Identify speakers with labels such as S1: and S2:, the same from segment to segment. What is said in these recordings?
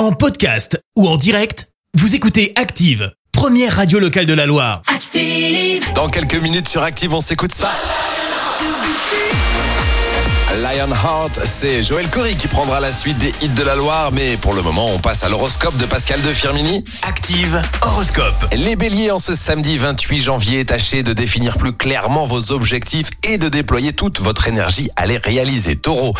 S1: En podcast ou en direct, vous écoutez Active, première radio locale de la Loire.
S2: Active.
S3: Dans quelques minutes sur Active, on s'écoute ça. Lionheart, c'est Joël Corry qui prendra la suite des hits de la Loire, mais pour le moment, on passe à l'horoscope de Pascal de Firmini.
S1: Active horoscope.
S3: Les béliers, en ce samedi 28 janvier, tâchez de définir plus clairement vos objectifs et de déployer toute votre énergie à les réaliser. Taureau,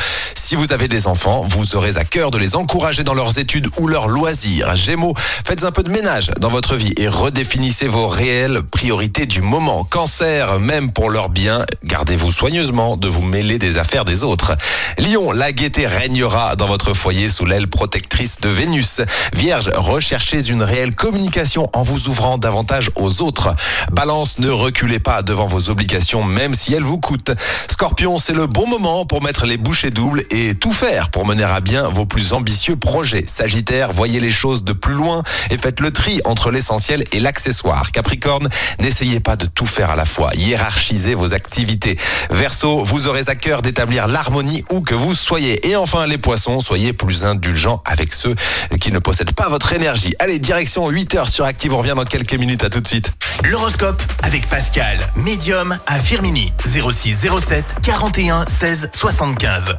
S3: si vous avez des enfants, vous aurez à cœur de les encourager dans leurs études ou leurs loisirs. Gémeaux, faites un peu de ménage dans votre vie et redéfinissez vos réelles priorités du moment. Cancer, même pour leur bien, gardez-vous soigneusement de vous mêler des affaires des autres. Lion, la gaieté régnera dans votre foyer sous l'aile protectrice de Vénus. Vierge, recherchez une réelle communication en vous ouvrant davantage aux autres. Balance, ne reculez pas devant vos obligations même si elles vous coûtent. Scorpion, c'est le bon moment pour mettre les bouchées doubles et tout faire pour mener à bien vos plus ambitieux projets. Sagittaire, voyez les choses de plus loin et faites le tri entre l'essentiel et l'accessoire. Capricorne, n'essayez pas de tout faire à la fois. Hiérarchisez vos activités. Verseau, vous aurez à cœur d'établir l'harmonie où que vous soyez. Et enfin, les poissons, soyez plus indulgents avec ceux qui ne possèdent pas votre énergie. Allez, direction 8h sur Active. On revient dans quelques minutes. À tout de suite.
S1: L'horoscope avec Pascal, médium à Firmini. 06 07 41 16 75.